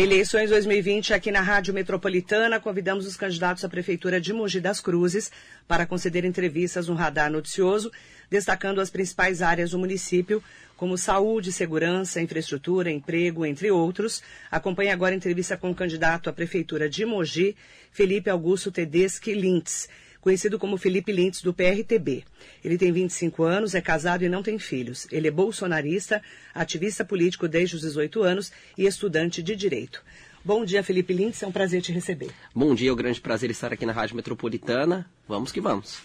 Eleições 2020 aqui na Rádio Metropolitana. Convidamos os candidatos à Prefeitura de Mogi das Cruzes para conceder entrevistas no Radar Noticioso, destacando as principais áreas do município, como saúde, segurança, infraestrutura, emprego, entre outros. Acompanhe agora a entrevista com o candidato à Prefeitura de Mogi, Felipe Augusto Tedeschi Lintz conhecido como Felipe Lintz, do PRTB. Ele tem 25 anos, é casado e não tem filhos. Ele é bolsonarista, ativista político desde os 18 anos e estudante de direito. Bom dia, Felipe Lintz, é um prazer te receber. Bom dia, é um grande prazer estar aqui na Rádio Metropolitana. Vamos que vamos.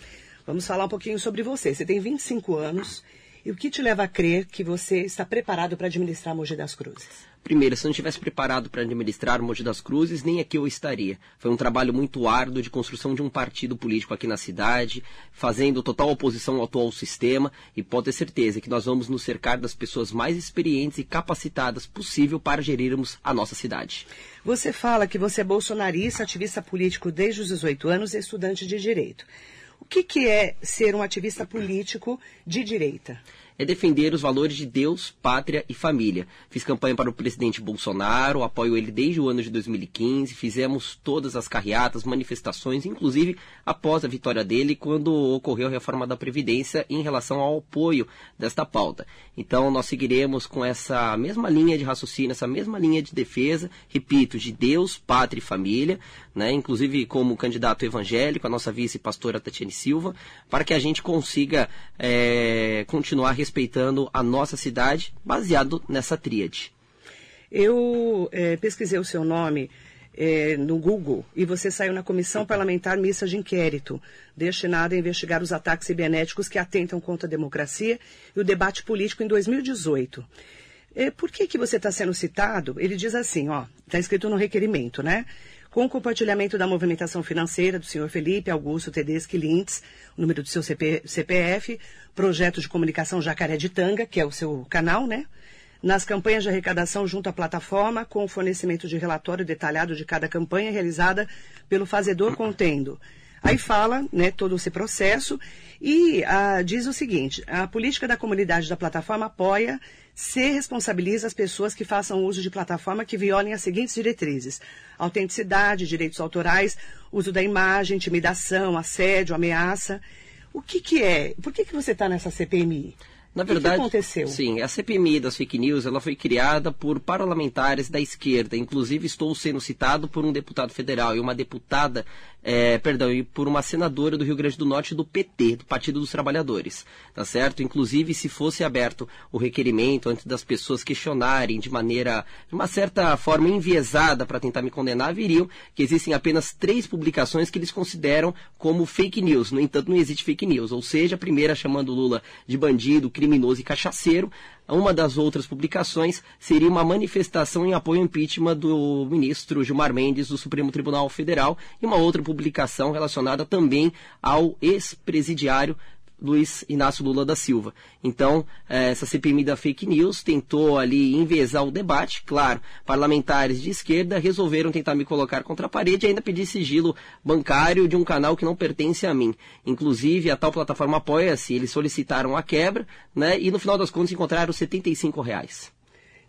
Vamos falar um pouquinho sobre você. Você tem 25 anos e o que te leva a crer que você está preparado para administrar Mogi das Cruzes? Primeiro, se não tivesse preparado para administrar o Mogi das Cruzes, nem aqui eu estaria. Foi um trabalho muito árduo de construção de um partido político aqui na cidade, fazendo total oposição ao atual sistema, e pode ter certeza que nós vamos nos cercar das pessoas mais experientes e capacitadas possível para gerirmos a nossa cidade. Você fala que você é bolsonarista, ativista político desde os 18 anos e estudante de direito. O que, que é ser um ativista político de direita? É defender os valores de Deus, pátria e família. Fiz campanha para o presidente Bolsonaro, apoio ele desde o ano de 2015, fizemos todas as carreatas, manifestações, inclusive após a vitória dele, quando ocorreu a reforma da Previdência em relação ao apoio desta pauta. Então nós seguiremos com essa mesma linha de raciocínio, essa mesma linha de defesa, repito, de Deus, pátria e família, né? inclusive como candidato evangélico, a nossa vice-pastora Tatiane Silva, para que a gente consiga é, continuar respeitando a nossa cidade, baseado nessa tríade. Eu é, pesquisei o seu nome é, no Google e você saiu na Comissão Parlamentar Mista de Inquérito, destinada a investigar os ataques cibernéticos que atentam contra a democracia e o debate político em 2018. É, por que, que você está sendo citado? Ele diz assim, ó, está escrito no requerimento, né? Com o compartilhamento da movimentação financeira do senhor Felipe Augusto Tedeschi Lintz, o número do seu CP, CPF, projeto de comunicação Jacaré de Tanga, que é o seu canal, né? Nas campanhas de arrecadação junto à plataforma, com o fornecimento de relatório detalhado de cada campanha realizada pelo fazedor contendo. Aí fala, né, todo esse processo e ah, diz o seguinte: a política da comunidade da plataforma apoia se responsabiliza as pessoas que façam uso de plataforma que violem as seguintes diretrizes: autenticidade, direitos autorais, uso da imagem, intimidação, assédio, ameaça. O que, que é? Por que, que você está nessa CPMI? Na verdade, o que aconteceu? Sim, a CPMI das fake news ela foi criada por parlamentares da esquerda. Inclusive, estou sendo citado por um deputado federal e uma deputada é, perdão, e por uma senadora do Rio Grande do Norte do PT, do Partido dos Trabalhadores, tá certo? Inclusive, se fosse aberto o requerimento antes das pessoas questionarem de maneira, de uma certa forma enviesada para tentar me condenar, viriam que existem apenas três publicações que eles consideram como fake news. No entanto, não existe fake news. Ou seja, a primeira chamando Lula de bandido, criminoso e cachaceiro, uma das outras publicações seria uma manifestação em apoio ao impeachment do ministro Gilmar Mendes do Supremo Tribunal Federal e uma outra publicação relacionada também ao ex-presidiário Luiz Inácio Lula da Silva. Então, eh, essa CPMI da fake news tentou ali envezar o debate. Claro, parlamentares de esquerda resolveram tentar me colocar contra a parede e ainda pedir sigilo bancário de um canal que não pertence a mim. Inclusive, a tal plataforma apoia-se, eles solicitaram a quebra, né? E no final das contas encontraram 75 reais.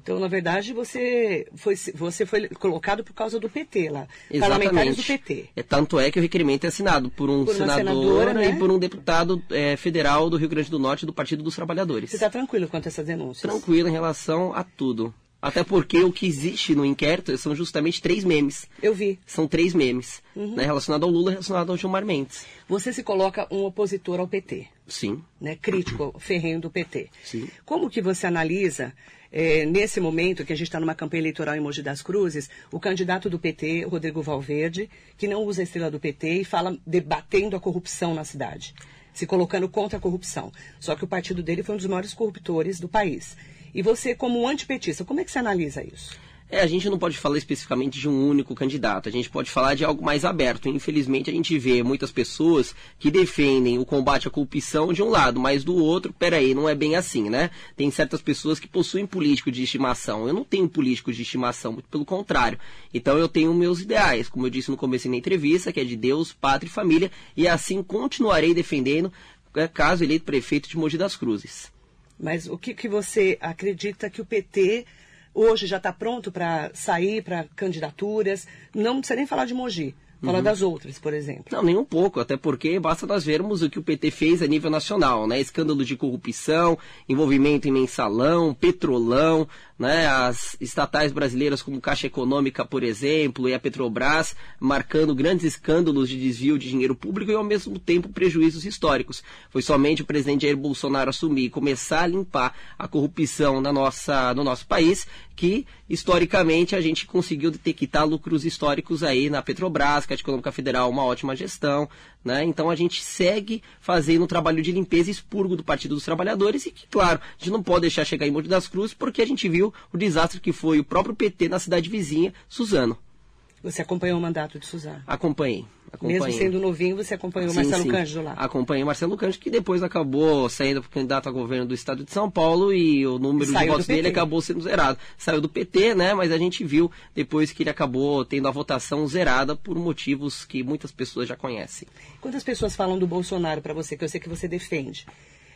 Então, na verdade, você foi, você foi colocado por causa do PT lá. Exatamente. Parlamentares do PT. É, tanto é que o requerimento é assinado por um Por senador né? e por um deputado é, federal do Rio Grande do Norte do Partido dos Trabalhadores. Você está tranquilo quanto a essas denúncias? Tranquilo em relação a tudo. Até porque o que existe no inquérito são justamente três memes. Eu vi. São três memes, Uhum. né, relacionado ao Lula, relacionado ao Gilmar Mendes. Você se coloca um opositor ao PT, Sim, né? Crítico, ferrenho do PT. Sim. Como que você analisa, eh, nesse momento que a gente está numa campanha eleitoral em Mogi das Cruzes, o candidato do PT, Rodrigo Valverde, que não usa a estrela do PT e fala debatendo a corrupção na cidade, se colocando contra a corrupção. Só que o partido dele foi um dos maiores corruptores do país. E você, como antipetista, como é que você analisa isso? É, a gente não pode falar especificamente de um único candidato, a gente pode falar de algo mais aberto. Infelizmente, a gente vê muitas pessoas que defendem o combate à corrupção de um lado, mas do outro, peraí, não é bem assim, né? Tem certas pessoas que possuem políticos de estimação. Eu não tenho políticos de estimação, muito pelo contrário. Então, eu tenho meus ideais, como eu disse no começo da entrevista, que é de Deus, pátria e família, e assim continuarei defendendo, é, caso eleito prefeito de Mogi das Cruzes. Mas o que, que você acredita que o PT hoje já está pronto para sair para candidaturas. Não precisa nem falar de Mogi. Falar uhum. das outras, por exemplo. Não, nem um pouco, até porque basta nós vermos o que o PT fez a nível nacional, né? Escândalo de corrupção, envolvimento em mensalão, petrolão, né? As estatais brasileiras como Caixa Econômica, por exemplo, e a Petrobras, marcando grandes escândalos de desvio de dinheiro público e ao mesmo tempo prejuízos históricos. Foi somente o presidente Jair Bolsonaro assumir e começar a limpar a corrupção na nossa, no nosso país que historicamente a gente conseguiu detectar lucros históricos aí na Petrobras, Caixa Econômica Federal, uma ótima gestão, né? Então a gente segue fazendo um trabalho de limpeza e expurgo do Partido dos Trabalhadores e que, claro, a gente não pode deixar chegar em Monte das Cruzes porque a gente viu o desastre que foi o próprio PT na cidade vizinha, Suzano. Você acompanhou o mandato de Suzano? Acompanhei. acompanhei. Mesmo sendo novinho, você acompanhou o Marcelo sim. Cândido lá? Acompanhei o Marcelo Cândido, que depois acabou saindo para candidato a governo do estado de São Paulo e o número de votos dele acabou sendo zerado. Saiu do PT, né? Mas a gente viu depois que ele acabou tendo a votação zerada por motivos que muitas pessoas já conhecem. Quantas pessoas falam do Bolsonaro para você, que eu sei que você defende?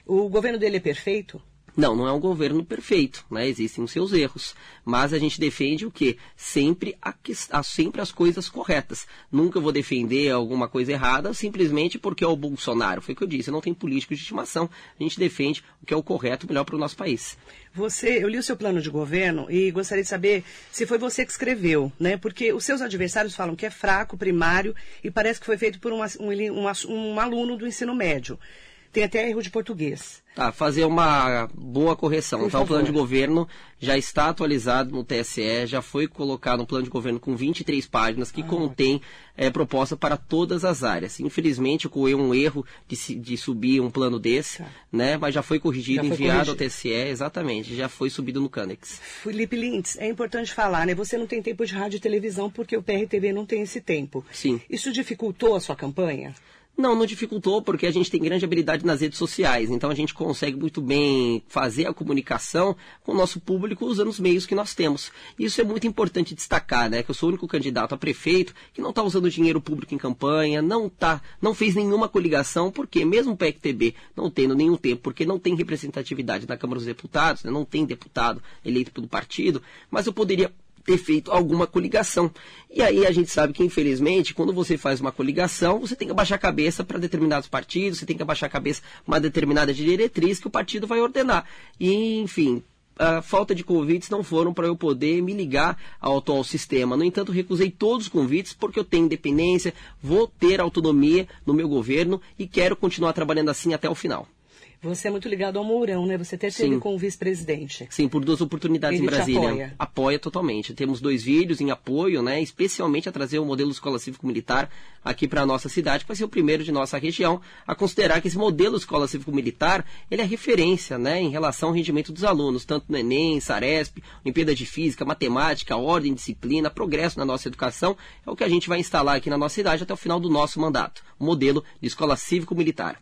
O governo dele é perfeito? Não, não é um governo perfeito, né? Existem os seus erros, mas a gente defende o quê? Sempre, a, a, sempre as coisas corretas. Nunca vou defender alguma coisa errada simplesmente porque é o Bolsonaro. Foi o que eu disse, não tem político de estimação. A gente defende o que é o correto, melhor para o nosso país. Você, eu li o seu plano de governo e gostaria de saber se foi você que escreveu, né? Porque os seus adversários falam que é fraco, primário e parece que foi feito por uma, um, um, um aluno do ensino médio. Tem até erro de português. Tá, fazer uma boa correção. Por favor. o plano de governo já está atualizado no TSE, já foi colocado um plano de governo com 23 páginas que ah. contém é, proposta para todas as áreas. Infelizmente, ocorreu um erro de, de subir um plano desse, tá. né? Mas já foi corrigido, já foi enviado corrigido. ao TSE, exatamente, já foi subido no Canex. Felipe Lintz, é importante falar, né? Você não tem tempo de rádio e televisão porque o PRTV não tem esse tempo. Sim. Isso dificultou a sua campanha? Não, não dificultou porque a gente tem grande habilidade nas redes sociais, então a gente consegue muito bem fazer a comunicação com o nosso público usando os meios que nós temos. Isso é muito importante destacar, né? Que eu sou o único candidato a prefeito que não está usando dinheiro público em campanha, não tá, não fez nenhuma coligação, porque mesmo o PECTB não tendo nenhum tempo, porque não tem representatividade na Câmara dos Deputados, né? não tem deputado eleito pelo partido, mas eu poderia ter feito alguma coligação. E aí a gente sabe que, infelizmente, quando você faz uma coligação, você tem que abaixar a cabeça para determinados partidos, você tem que abaixar a cabeça uma determinada diretriz que o partido vai ordenar. E, enfim, a falta de convites não foram para eu poder me ligar ao atual sistema. No entanto, recusei todos os convites porque eu tenho independência, vou ter autonomia no meu governo e quero continuar trabalhando assim até o final. Você é muito ligado ao Mourão, né? Você até teve com o vice-presidente. Sim, por duas oportunidades Ele em Brasília. Apoia. apoia. totalmente. Temos dois vídeos em apoio, né? Especialmente a trazer o modelo escola cívico-militar aqui para a nossa cidade, que vai ser o primeiro de nossa região a considerar que esse modelo escola cívico-militar ele é referência, né? Em relação ao rendimento dos alunos, tanto no Enem, Saresp, Olimpíada de Física, Matemática, Ordem, Disciplina, Progresso na nossa educação. É o que a gente vai instalar aqui na nossa cidade até o final do nosso mandato. O modelo de escola cívico-militar.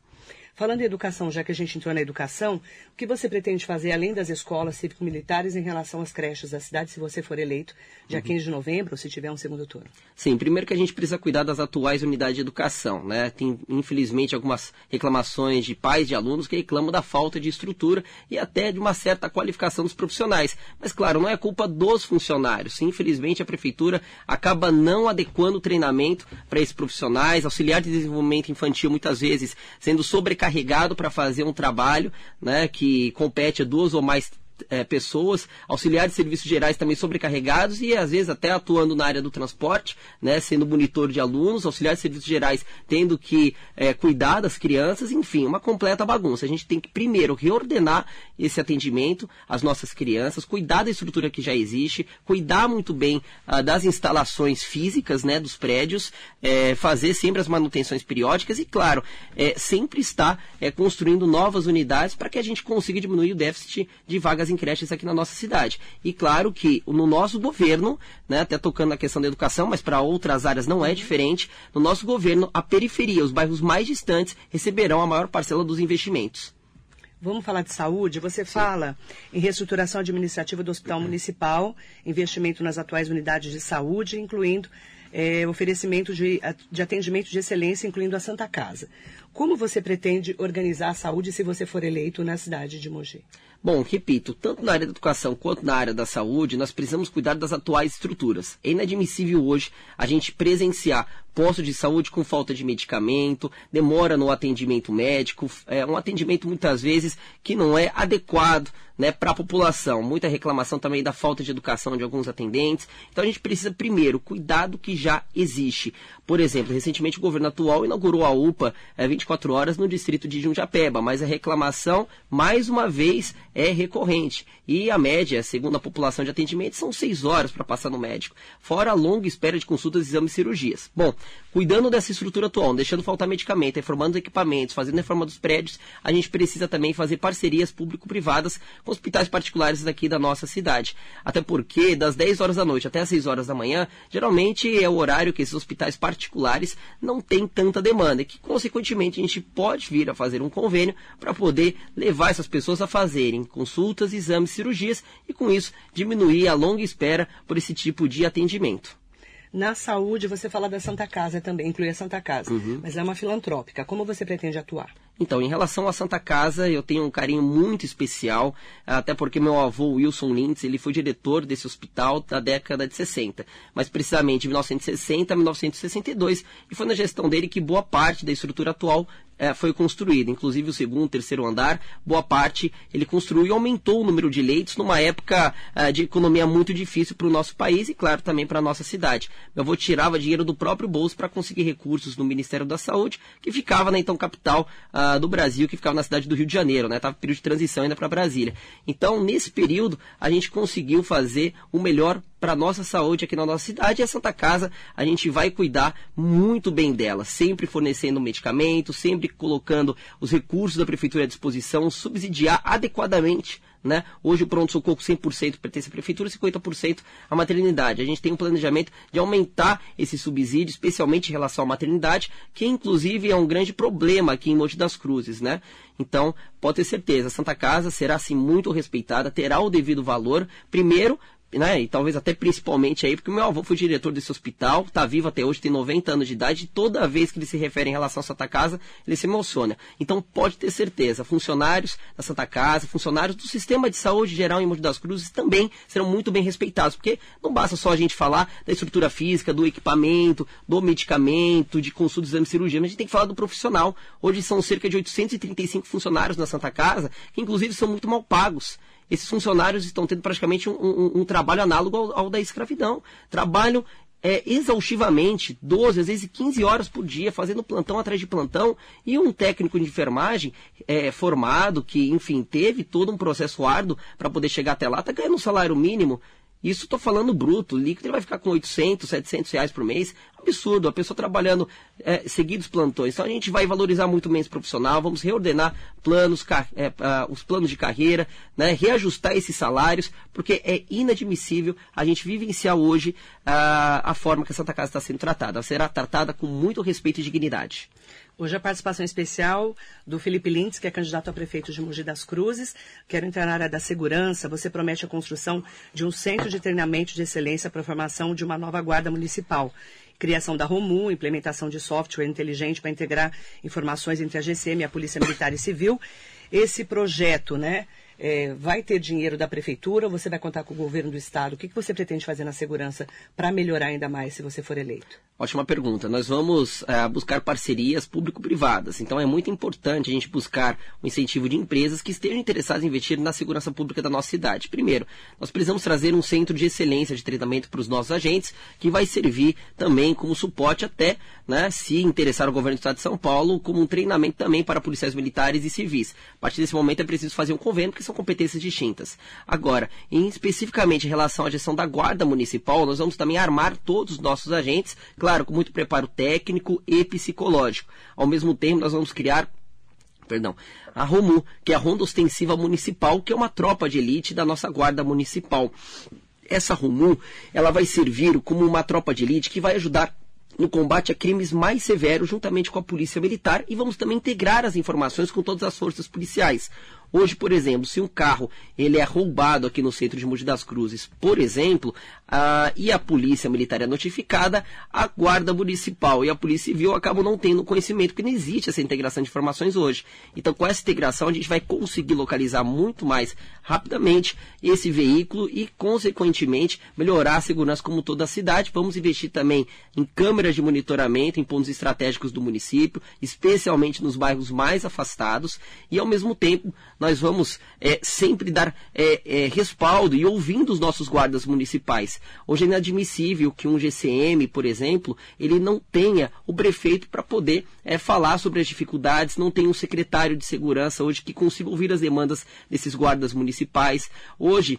Falando em educação, já que a gente entrou na educação, o que você pretende fazer além das escolas cívico-militares em relação às creches da cidade, se você for eleito, dia uhum. 15 de novembro, ou se tiver um segundo turno? Sim, primeiro que a gente precisa cuidar das atuais unidades de educação, né? Tem, infelizmente, algumas reclamações de pais de alunos que reclamam da falta de estrutura e até de uma certa qualificação dos profissionais. Mas, claro, não é culpa dos funcionários. Infelizmente, a prefeitura acaba não adequando o treinamento para esses profissionais, auxiliar de desenvolvimento infantil, muitas vezes, sendo sobrecarregado carregado para fazer um trabalho né, que compete a duas ou mais é, pessoas, auxiliares de serviços gerais também sobrecarregados e às vezes até atuando na área do transporte, né, sendo monitor de alunos, auxiliares de serviços gerais tendo que é, cuidar das crianças, enfim, uma completa bagunça. A gente tem que primeiro reordenar esse atendimento às nossas crianças, cuidar da estrutura que já existe, cuidar muito bem ah, das instalações físicas, né, dos prédios, é, fazer sempre as manutenções periódicas e, claro, é, sempre estar é, construindo novas unidades para que a gente consiga diminuir o déficit de vagas vagas em creches aqui na nossa cidade. E claro que no nosso governo, né, até tocando na questão da educação, mas para outras áreas não é diferente, no nosso governo, a periferia, os bairros mais distantes, receberão a maior parcela dos investimentos. Vamos falar de saúde? Você Sim. fala em reestruturação administrativa do Hospital Municipal, investimento nas atuais unidades de saúde, incluindo é, oferecimento de, de atendimento de excelência, incluindo a Santa Casa. Como você pretende organizar a saúde se você for eleito na cidade de Mogi? Bom, repito, tanto na área da educação quanto na área da saúde, nós precisamos cuidar das atuais estruturas. É inadmissível hoje a gente presenciar posto de saúde com falta de medicamento, demora no atendimento médico, é um atendimento muitas vezes que não é adequado né, para a população. Muita reclamação também da falta de educação de alguns atendentes. Então a gente precisa, primeiro, cuidar do que já existe. Por exemplo, recentemente o governo atual inaugurou a UPA é, 24 horas no distrito de Jundiapeba, mas a reclamação, mais uma vez, é recorrente. E a média, segundo a população de atendimento, são 6 horas para passar no médico, fora a longa espera de consultas, exames e cirurgias. Bom, cuidando dessa estrutura atual, deixando faltar medicamento, reformando os equipamentos, fazendo reforma dos prédios, a gente precisa também fazer parcerias público-privadas com hospitais particulares daqui da nossa cidade. Até porque, das 10 horas da noite até as 6 horas da manhã, geralmente é o horário que esses hospitais particulares não têm tanta demanda e que, consequentemente, a gente pode vir a fazer um convênio para poder levar essas pessoas a fazerem consultas, exames, cirurgias e, com isso, diminuir a longa espera por esse tipo de atendimento. Na saúde, você fala da Santa Casa também, inclui a Santa Casa, uhum. mas é uma filantrópica. Como você pretende atuar? Então, em relação à Santa Casa, eu tenho um carinho muito especial, até porque meu avô Wilson Lintz, ele foi diretor desse hospital da década de 60, mas precisamente de 1960 a 1962, e foi na gestão dele que boa parte da estrutura atual é, foi construída, inclusive o segundo, terceiro andar, boa parte ele construiu e aumentou o número de leitos numa época é, de economia muito difícil para o nosso país e, claro, também para a nossa cidade. Meu avô tirava dinheiro do próprio bolso para conseguir recursos no Ministério da Saúde, que ficava na então capital do Brasil, que ficava na cidade do Rio de Janeiro, né? Estava em período de transição ainda para Brasília. Então, nesse período, a gente conseguiu fazer o melhor para nossa saúde aqui na nossa cidade. E a Santa Casa, a gente vai cuidar muito bem dela, sempre fornecendo medicamento, sempre colocando os recursos da prefeitura à disposição, subsidiar adequadamente né? Hoje o pronto-socorro 100% pertence à prefeitura, 50% à maternidade. A gente tem um planejamento de aumentar esse subsídio, especialmente em relação à maternidade, que inclusive é um grande problema aqui em Monte das Cruzes, né? Então, pode ter certeza, a Santa Casa será assim muito respeitada, terá o devido valor, primeiro né, e talvez até principalmente aí, porque meu avô foi diretor desse hospital, está vivo até hoje, tem 90 anos de idade, e toda vez que ele se refere em relação à Santa Casa, ele se emociona. Então pode ter certeza, funcionários da Santa Casa, funcionários do sistema de saúde geral em Monte das Cruzes também serão muito bem respeitados, porque não basta só a gente falar da estrutura física, do equipamento, do medicamento, de consulta, exame, cirurgia, mas a gente tem que falar do profissional. Hoje são cerca de 835 funcionários na Santa Casa, que inclusive são muito mal pagos esses funcionários estão tendo praticamente um, um, um trabalho análogo ao, ao, da escravidão. Trabalham é, exaustivamente, 12, às vezes 15 horas por dia, fazendo plantão atrás de plantão, e um técnico de enfermagem é, formado, que, enfim, teve todo um processo árduo para poder chegar até lá, está ganhando um salário mínimo isso estou falando bruto, líquido ele vai ficar com 800, 700 reais por mês. Absurdo, a pessoa trabalhando é, seguidos plantões. Então a gente vai valorizar muito esse profissional, vamos reordenar planos, é, uh, os planos de carreira, né, reajustar esses salários, porque é inadmissível a gente vivenciar hoje uh, a forma que a Santa Casa está sendo tratada. Ela será tratada com muito respeito e dignidade. Hoje a participação especial do Felipe Lintz, que é candidato a prefeito de Mogi das Cruzes. Quero entrar na área da segurança. Você promete a construção de um centro de treinamento de excelência para a formação de uma nova guarda municipal. Criação da ROMU, implementação de software inteligente para integrar informações entre a GCM, a Polícia Militar e Civil. Esse projeto, né? É, vai ter dinheiro da prefeitura você vai contar com o governo do estado? O que, que você pretende fazer na segurança para melhorar ainda mais se você for eleito? Ótima pergunta. Nós vamos uh, buscar parcerias público-privadas. Então é muito importante a gente buscar o um incentivo de empresas que estejam interessadas em investir na segurança pública da nossa cidade. Primeiro, nós precisamos trazer um centro de excelência de treinamento para os nossos agentes, que vai servir também como suporte até, né, se interessar o governo do estado de São Paulo, como um treinamento também para policiais militares e civis. A partir desse momento é preciso fazer um convênio, porque são competências distintas. Agora, em especificamente em relação à gestão da guarda municipal, nós vamos também armar todos os nossos agentes claro, com muito preparo técnico e psicológico. Ao mesmo tempo, nós vamos criar perdão, a ROMU, que é a Ronda Ostensiva Municipal, que é uma tropa de elite da nossa Guarda Municipal. Essa ROMU, ela vai servir como uma tropa de elite que vai ajudar no combate a crimes mais severos juntamente com a Polícia Militar e vamos também integrar as informações com todas as forças policiais. Hoje, por exemplo, se um carro ele é roubado aqui no centro de Mogi das Cruzes, por exemplo, a, e a polícia militar é notificada, a guarda municipal e a polícia civil acabam não tendo conhecimento, porque não existe essa integração de informações hoje. Então, com essa integração, a gente vai conseguir localizar muito mais rapidamente esse veículo e, consequentemente, melhorar a segurança como toda a cidade. Vamos investir também em câmeras de monitoramento em pontos estratégicos do município, especialmente nos bairros mais afastados, e ao mesmo tempo nós vamos é, sempre dar é, é, respaldo e ouvindo os nossos guardas municipais. Hoje é inadmissível que um GCM, por exemplo, ele não tenha o prefeito para poder é, falar sobre as dificuldades, não tem um secretário de segurança hoje que consiga ouvir as demandas desses guardas municipais. Hoje,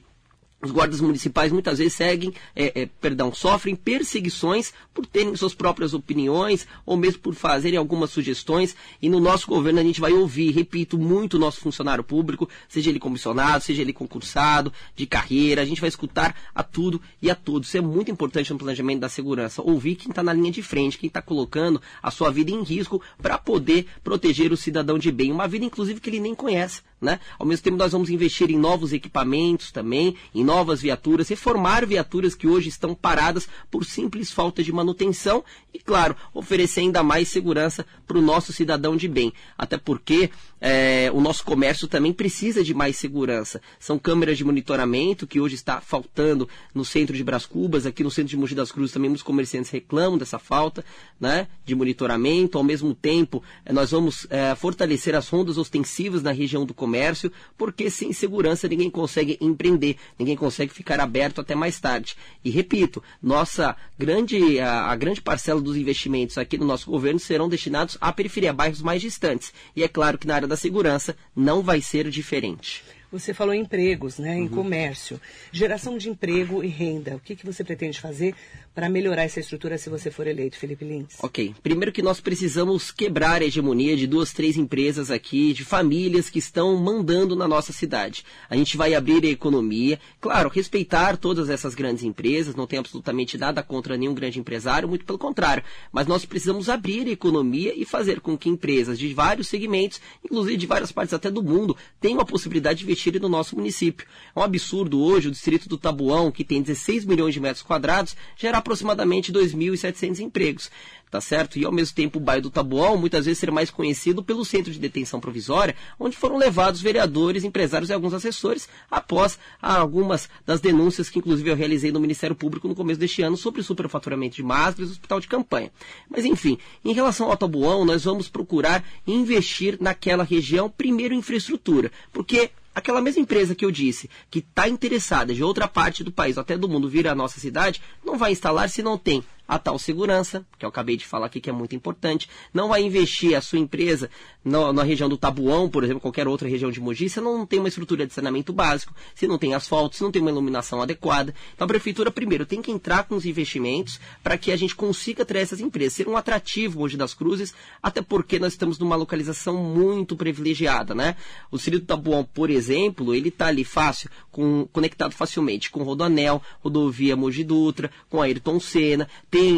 os guardas municipais muitas vezes seguem, é, é, perdão, sofrem perseguições por terem suas próprias opiniões ou mesmo por fazerem algumas sugestões. E no nosso governo a gente vai ouvir, repito, muito o nosso funcionário público, seja ele comissionado, seja ele concursado, de carreira. A gente vai escutar a tudo e a todos. Isso é muito importante no planejamento da segurança. Ouvir quem está na linha de frente, quem está colocando a sua vida em risco para poder proteger o cidadão de bem. Uma vida, inclusive, que ele nem conhece. Né? Ao mesmo tempo, nós vamos investir em novos equipamentos também, em novas viaturas, reformar viaturas que hoje estão paradas por simples falta de manutenção e, claro, oferecer ainda mais segurança para o nosso cidadão de bem. Até porque é, o nosso comércio também precisa de mais segurança. São câmeras de monitoramento que hoje está faltando no centro de Bras Cubas, aqui no centro de Mogi das Cruzes também muitos comerciantes reclamam dessa falta né, de monitoramento. Ao mesmo tempo, é, nós vamos é, fortalecer as rondas ostensivas na região do comércio, porque sem segurança ninguém consegue empreender, ninguém consegue ficar aberto até mais tarde. E repito, nossa grande, a, a grande parcela dos investimentos aqui no nosso governo serão destinados à periferia, bairros mais distantes. E é claro que na área da segurança não vai ser diferente. Você falou em empregos, né, em uhum. comércio. Geração de emprego e renda. O que, que você pretende fazer para melhorar essa estrutura se você for eleito, Felipe Lins? Ok. Primeiro que nós precisamos quebrar a hegemonia de duas, três empresas aqui, de famílias que estão mandando na nossa cidade. A gente vai abrir a economia, claro, respeitar todas essas grandes empresas, não tem absolutamente nada contra nenhum grande empresário, muito pelo contrário. Mas nós precisamos abrir a economia e fazer com que empresas de vários segmentos, inclusive de várias partes até do mundo, tenham a possibilidade de investir no nosso município. É um absurdo hoje o distrito do Tabuão, que tem 16 milhões de metros quadrados, gerar aproximadamente 2.700 empregos, tá certo? E ao mesmo tempo o bairro do Tabuão muitas vezes ser mais conhecido pelo centro de detenção provisória, onde foram levados vereadores, empresários e alguns assessores após algumas das denúncias que inclusive eu realizei no Ministério Público no começo deste ano sobre o superfaturamento de máscaras e hospital de campanha. Mas enfim, em relação ao Tabuão, nós vamos procurar investir naquela região primeiro infraestrutura, porque aquela mesma empresa que eu disse que está interessada de outra parte do país, até do mundo, vir à nossa cidade, não vai instalar se não tem a tal segurança, que eu acabei de falar aqui que é muito importante, não vai investir a sua empresa no, na região do Tabuão, por exemplo, qualquer outra região de Mogi, se não tem uma estrutura de saneamento básico, se não tem asfalto, se não tem uma iluminação adequada. Então a prefeitura, primeiro, tem que entrar com os investimentos para que a gente consiga trazer essas empresas, ser um atrativo Mogi das Cruzes, até porque nós estamos numa localização muito privilegiada, né? O distrito do Tabuão, por exemplo, ele está ali fácil, com, conectado facilmente com Rodoanel, rodovia Mogi Dutra, com Ayrton Senna,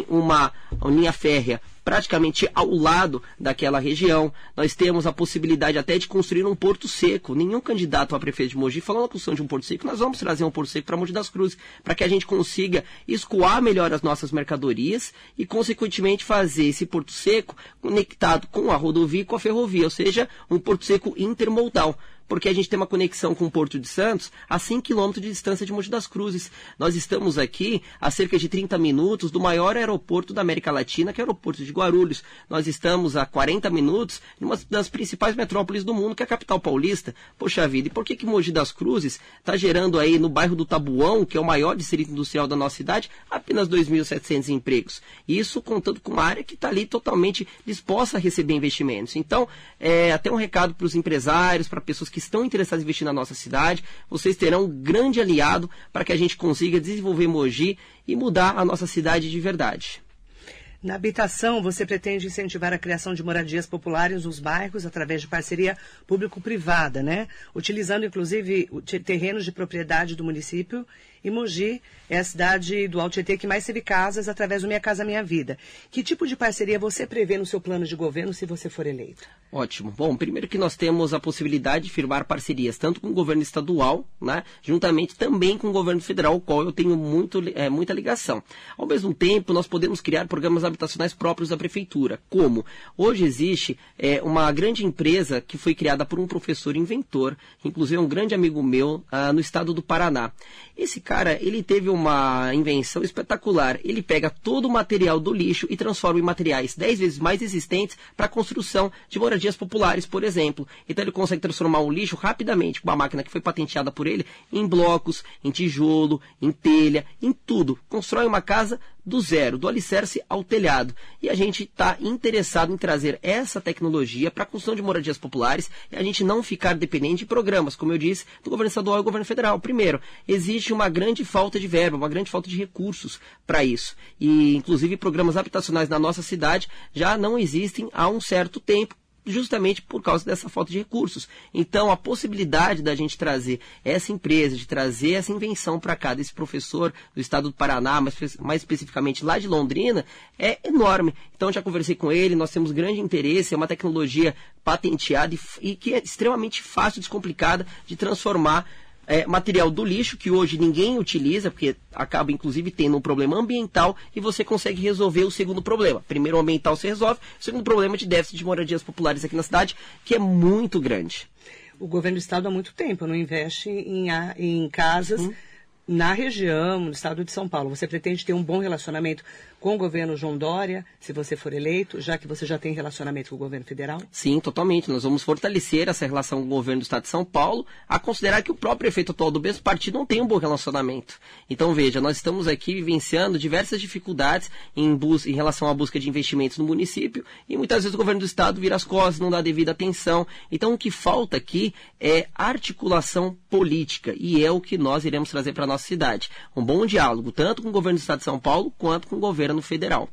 uma, uma linha férrea praticamente ao lado daquela região. Nós temos a possibilidade até de construir um porto seco. Nenhum candidato a prefeito de Mogi falou na construção de um porto seco. Nós vamos trazer um porto seco para Mogi das Cruzes, para que a gente consiga escoar melhor as nossas mercadorias e, consequentemente, fazer esse porto seco conectado com a rodovia e com a ferrovia, ou seja, um porto seco intermodal porque a gente tem uma conexão com o Porto de Santos a 5 quilômetros de distância de Monte das Cruzes. Nós estamos aqui a cerca de 30 minutos do maior aeroporto da América Latina, que é o aeroporto de Guarulhos. Nós estamos a 40 minutos de uma das principais metrópoles do mundo, que é a capital paulista. Poxa vida, e por que que Mogi das Cruzes está gerando aí no bairro do Tabuão, que é o maior distrito industrial da nossa cidade, apenas 2.700 empregos? Isso contando com uma área que está ali totalmente disposta a receber investimentos. Então, é, até um recado para os empresários, para pessoas que estão interessados em investir na nossa cidade, vocês terão um grande aliado para que a gente consiga desenvolver Mogi e mudar a nossa cidade de verdade. Na habitação, você pretende incentivar a criação de moradias populares nos bairros através de parceria público-privada, né? Utilizando, inclusive, terrenos de propriedade do município. E Mogi é a cidade do Alto Tietê que mais teve casas através do Minha Casa Minha Vida. Que tipo de parceria você prevê no seu plano de governo se você for eleito? Ótimo. Bom, primeiro que nós temos a possibilidade de firmar parcerias tanto com o governo estadual, né, juntamente também com o governo federal, ao qual eu tenho muito, é, muita ligação. Ao mesmo tempo, nós podemos criar programas habitacionais próprios da prefeitura. Como? Hoje existe é, uma grande empresa que foi criada por um professor inventor, inclusive um grande amigo meu, ah, no estado do Paraná. Esse cara, ele teve uma invenção espetacular. Ele pega todo o material do lixo e transforma em materiais 10 vezes mais resistentes para a construção de moradias populares, por exemplo. Então ele consegue transformar o lixo rapidamente, com uma máquina que foi patenteada por ele, em blocos, em tijolo, em telha, em tudo. Constrói uma casa do zero, do alicerce ao telhado. E a gente está interessado em trazer essa tecnologia para a construção de moradias populares e a gente não ficar dependente de programas, como eu disse, do governo estadual e do governo federal. Primeiro, existe uma grande falta de verba, uma grande falta de recursos para isso. E, inclusive, programas habitacionais na nossa cidade já não existem há um certo tempo justamente por causa dessa falta de recursos. Então, a possibilidade da gente trazer essa empresa, de trazer essa invenção para cá, desse professor do estado do Paraná, mas mais especificamente lá de Londrina, é enorme. Então, já conversei com ele, nós temos grande interesse, é uma tecnologia patenteada e, e que é extremamente fácil, descomplicada de transformar é, material do lixo que hoje ninguém utiliza, porque acaba inclusive tendo um problema ambiental e você consegue resolver o segundo problema. Primeiro, o ambiental se resolve, o segundo problema de déficit de moradias populares aqui na cidade, que é muito grande. O governo do estado há muito tempo não investe em, em casas. Uhum na região, no estado de São Paulo. Você pretende ter um bom relacionamento com o governo João Dória, se você for eleito, já que você já tem relacionamento com o governo federal? Sim, totalmente. Nós vamos fortalecer essa relação com o governo do estado de São Paulo, a considerar que o próprio prefeito atual do mesmo partido não tem um bom relacionamento. Então, veja, nós estamos aqui vivenciando diversas dificuldades em, em relação à busca de investimentos no município e muitas vezes o governo do estado vira as costas, não dá devida atenção. Então, o que falta aqui é articulação política e é o que nós iremos trazer para a nossa cidade. Um bom diálogo, tanto com o governo do estado de São Paulo quanto com o governo governo federal.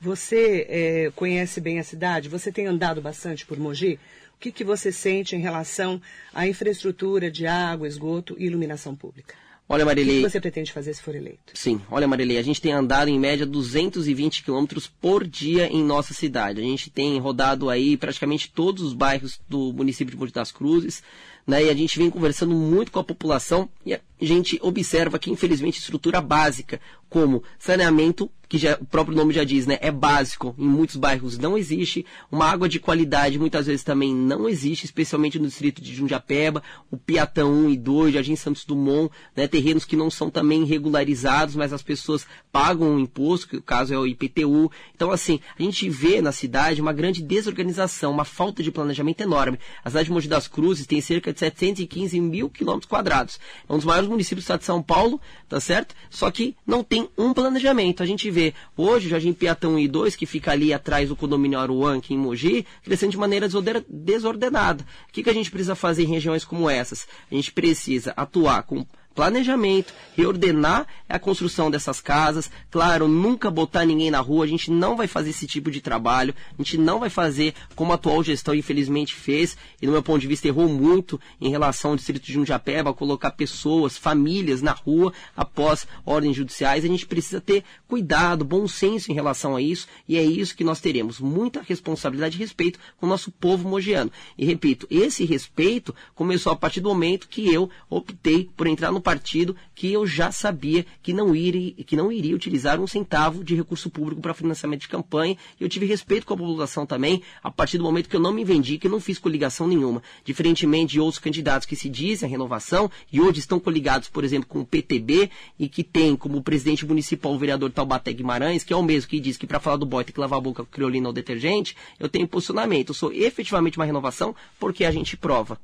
Você é, conhece bem a cidade? Você tem andado bastante por Mogi? O que, que você sente em relação à infraestrutura de água, esgoto e iluminação pública? Olha, Marilei. O que você pretende fazer se for eleito? Sim, olha, Marilei, a gente tem andado em média 220 quilômetros por dia em nossa cidade. A gente tem rodado aí praticamente todos os bairros do município de Monte das Cruzes, né? E a gente vem conversando muito com a população e a gente observa que, infelizmente, estrutura básica, como saneamento, que já, o próprio nome já diz, né, é básico, em muitos bairros não existe, uma água de qualidade muitas vezes também não existe, especialmente no distrito de Jundiapeba, o Piatão 1 e 2, Jardim Santos Dumont, né, terrenos que não são também regularizados, mas as pessoas pagam um imposto, que o caso é o IPTU. Então, assim, a gente vê na cidade uma grande desorganização, uma falta de planejamento enorme. A cidade de Mogi das Cruzes tem cerca de 715 mil quilômetros quadrados. É um dos maiores municípios do estado de São Paulo, tá certo? Só que não tem um planejamento. A gente vê vê hoje o Jardim Piatão I2, que fica ali atrás do condomínio Aruan, aqui em Mogi, crescendo de maneira desordenada. O que, que a gente precisa fazer em regiões como essas? A gente precisa atuar com planejamento, reordenar a construção dessas casas. Claro, nunca botar ninguém na rua, a gente não vai fazer esse tipo de trabalho, a gente não vai fazer como a atual gestão infelizmente fez, e no meu ponto de vista errou muito em relação ao distrito de Jundiapeba, colocar pessoas, famílias na rua após ordens judiciais. A gente precisa ter cuidado, bom senso em relação a isso, e é isso que nós teremos, muita responsabilidade e respeito com o nosso povo mogiano. E repito, esse respeito começou a partir do momento que eu optei por entrar no partido que eu já sabia que não iria, que não iria utilizar um centavo de recurso público para financiamento de campanha. E eu tive respeito com a população também, a partir do momento que eu não me vendi, que eu não fiz coligação nenhuma. Diferentemente de outros candidatos que se dizem a renovação e hoje estão coligados, por exemplo, com o PTB e que tem como presidente municipal o vereador Taubaté Guimarães, que é o mesmo que diz que para falar do boy tem que lavar a boca com criolina ou detergente, eu tenho posicionamento. Eu sou efetivamente uma renovação porque a gente prova.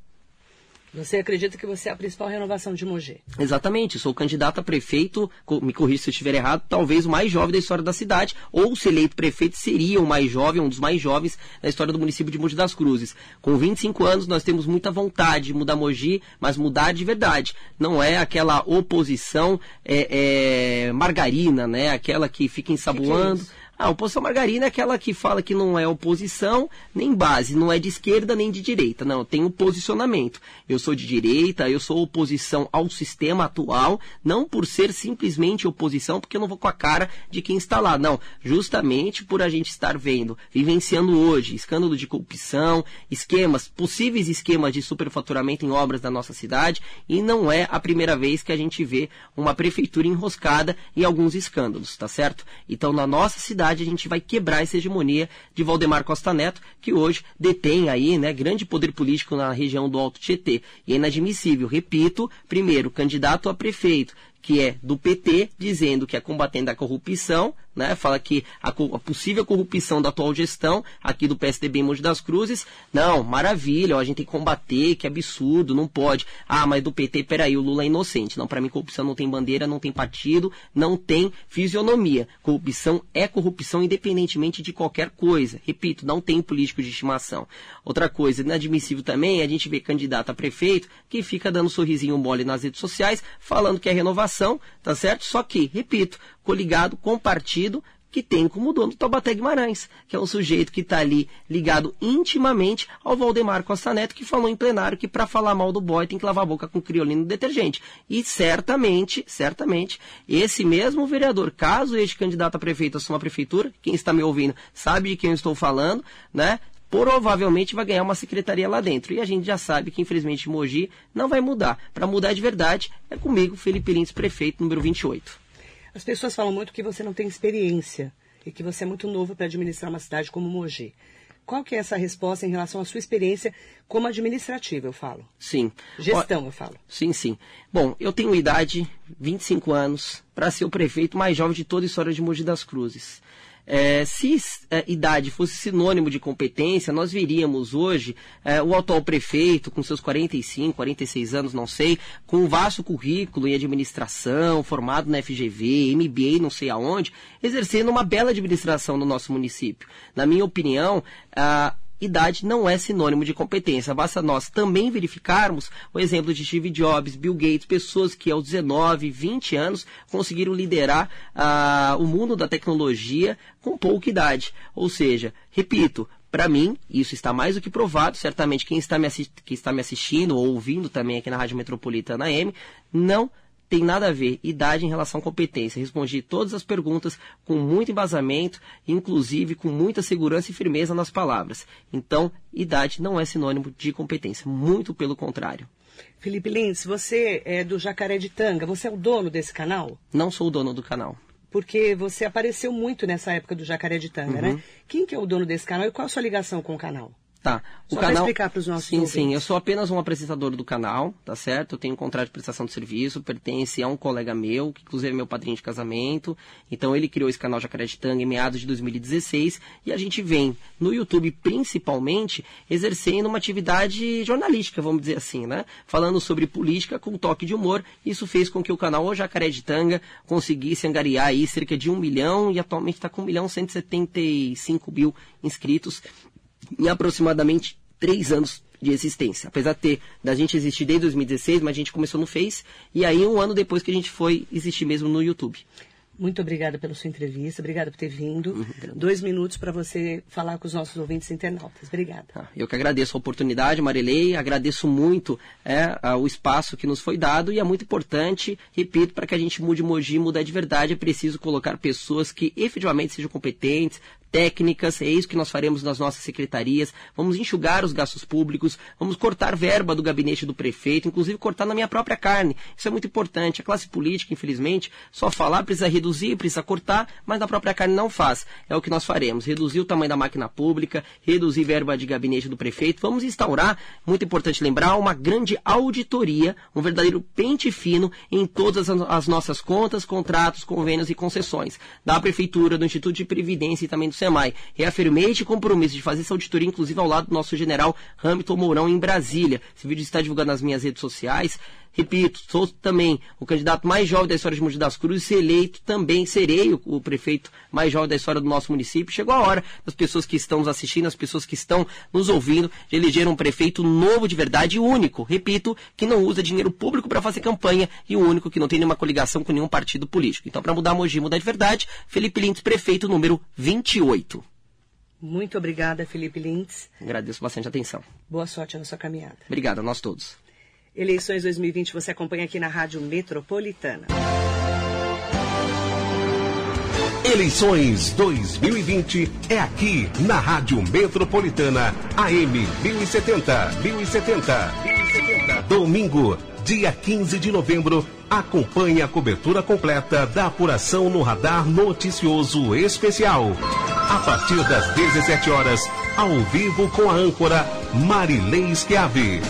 Você acredita que você é a principal renovação de Mogi? Exatamente, sou candidato a prefeito, me corrija se eu estiver errado, talvez o mais jovem da história da cidade, ou se eleito prefeito seria o mais jovem, um dos mais jovens da história do município de Mogi das Cruzes. Com 25 anos nós temos muita vontade de mudar Mogi, mas mudar de verdade. Não é aquela oposição é, é, margarina, né? Aquela que fica ensaboando. Que que é A oposição margarina é aquela que fala que não é oposição nem base, não é de esquerda nem de direita. Não, tem um posicionamento. Eu sou de direita, eu sou oposição ao sistema atual, não por ser simplesmente oposição, porque eu não vou com a cara de quem está lá. Não, justamente por a gente estar vendo, vivenciando hoje, escândalo de corrupção, esquemas, possíveis esquemas de superfaturamento em obras da nossa cidade, e não é a primeira vez que a gente vê uma prefeitura enroscada em alguns escândalos, tá certo? Então, na nossa cidade, a gente vai quebrar essa hegemonia de Valdemar Costa Neto, que hoje detém aí, né, grande poder político na região do Alto Tietê. E é inadmissível, repito, primeiro, candidato a prefeito, que é do PT, dizendo que é combatendo a corrupção, né? Fala que a, a, possível corrupção da atual gestão aqui do PSDB em Monte das Cruzes, não, maravilha, ó, a gente tem que combater, que absurdo, não pode. Ah, mas do PT, peraí, o Lula é inocente. Não, para mim corrupção não tem bandeira, não tem partido, não tem fisionomia. Corrupção é corrupção independentemente de qualquer coisa. Repito, não tem político de estimação. Outra coisa, inadmissível também, a gente vê candidato a prefeito que fica dando sorrisinho mole nas redes sociais, falando que é renovação tá certo? Só que, repito, coligado com partido que tem como dono Taubaté Guimarães, que é um sujeito que está ali ligado intimamente ao Valdemar Costa Neto, que falou em plenário que para falar mal do boy tem que lavar a boca com criolino detergente. E certamente, certamente, esse mesmo vereador, caso este candidato a prefeito assuma a prefeitura, quem está me ouvindo sabe de quem eu estou falando, né? provavelmente vai ganhar uma secretaria lá dentro. E a gente já sabe que, infelizmente, Mogi não vai mudar. Para mudar de verdade, é comigo, Felipe Lins, prefeito número 28. As pessoas falam muito que você não tem experiência e que você é muito novo para administrar uma cidade como Mogi. Qual que é essa resposta em relação à sua experiência como administrativa, eu falo? Sim. Gestão, eu falo. Sim, sim. Bom, eu tenho idade, 25 anos, para ser o prefeito mais jovem de toda a história de Mogi das Cruzes. É, se é, idade fosse sinônimo de competência, nós veríamos hoje é, o atual prefeito, com seus 45, 46 anos, não sei, com um vasto currículo em administração, formado na FGV, MBA, não sei aonde, exercendo uma bela administração no nosso município. Na minha opinião, a idade não é sinônimo de competência. Basta nós também verificarmos o exemplo de Steve Jobs, Bill Gates, pessoas que aos 19, 20 anos conseguiram liderar uh, o mundo da tecnologia com pouca idade. Ou seja, repito, para mim, isso está mais do que provado. Certamente quem está, me quem está me assistindo ou ouvindo também aqui na Rádio Metropolitana M não tem nada a ver idade em relação à competência. Respondi todas as perguntas com muito embasamento, inclusive com muita segurança e firmeza nas palavras. Então, idade não é sinônimo de competência, muito pelo contrário. Felipe Lins, você é do Jacaré de Tanga, você é o dono desse canal? Não sou o dono do canal. Porque você apareceu muito nessa época do Jacaré de Tanga, né? uhum. né? Quem que é o dono desse canal e qual a sua ligação com o canal? Tá. O Só canal. explicar para os nossos Sim, ouvintes. sim. Eu sou apenas um apresentador do canal, tá certo? Eu tenho um contrato de prestação de serviço, pertence a um colega meu, que inclusive é meu padrinho de casamento. Então ele criou esse canal Jacaré de Tanga em meados de 2016 e a gente vem no YouTube principalmente exercendo uma atividade jornalística, vamos dizer assim, né? Falando sobre política com toque de humor. Isso fez com que o canal O Jacaré de Tanga conseguisse angariar aí cerca de um milhão e atualmente está com um milhão cento e mil inscritos em aproximadamente três anos de existência. Apesar de ter, da gente existir desde 2016, mas a gente começou no Face, e aí um ano depois que a gente foi existir mesmo no YouTube. Muito obrigada pela sua entrevista, obrigada por ter vindo. Uhum, Dois minutos para você falar com os nossos ouvintes internautas. Obrigada. Ah, eu que agradeço a oportunidade, Marilei, agradeço muito é, o espaço que nos foi dado e é muito importante, repito, para que a gente mude Mogi, mudar de verdade, é preciso colocar pessoas que efetivamente sejam competentes, técnicas, é isso que nós faremos nas nossas secretarias. Vamos enxugar os gastos públicos, vamos cortar verba do gabinete do prefeito, inclusive cortar na minha própria carne. Isso é muito importante. A classe política, infelizmente, só falar precisa reduzir, precisa cortar, mas na própria carne não faz. É o que nós faremos. Reduzir o tamanho da máquina pública, reduzir verba de gabinete do prefeito. Vamos instaurar, muito importante lembrar, uma grande auditoria, um verdadeiro pente fino em todas as nossas contas, contratos, convênios e concessões da prefeitura, do Instituto de Previdência e também do SEMAI. Reafirmei este compromisso de fazer essa auditoria, inclusive ao lado do nosso general Hamilton Mourão, em Brasília. Esse vídeo está divulgado nas minhas redes sociais. Repito, sou também o candidato mais jovem da história de Mogi das Cruzes e eleito também serei o, o, prefeito mais jovem da história do nosso município. Chegou a hora das pessoas que estão nos assistindo, as pessoas que estão nos ouvindo, de eleger um prefeito novo de verdade e único. Repito, que não usa dinheiro público para fazer campanha e o único que não tem nenhuma coligação com nenhum partido político. Então, para mudar Mogi, mudar de verdade, Felipe Lintz, prefeito número 28. Muito obrigada, Felipe Lintz. Agradeço bastante a atenção. Boa sorte na sua caminhada. Obrigado a nós todos. Eleições 2020 você acompanha aqui na Rádio Metropolitana. Eleições 2020 é aqui na Rádio Metropolitana, AM 1070, 1070, 1070. Domingo, dia 15 de novembro, acompanhe a cobertura completa da apuração no Radar Noticioso Especial. A partir das 17 horas, ao vivo com a âncora Marilei Schiavi.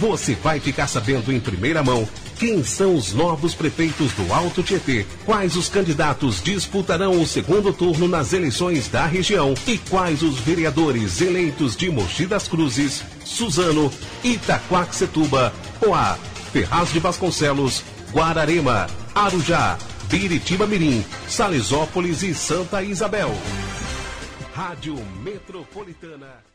Você vai ficar sabendo em primeira mão quem são os novos prefeitos do Alto Tietê, quais os candidatos disputarão o segundo turno nas eleições da região e quais os vereadores eleitos de Mogi das Cruzes, Suzano, Itaquaquecetuba, Poá, Ferraz de Vasconcelos, Guararema, Arujá, Biritiba Mirim, Salesópolis e Santa Isabel. Rádio Metropolitana.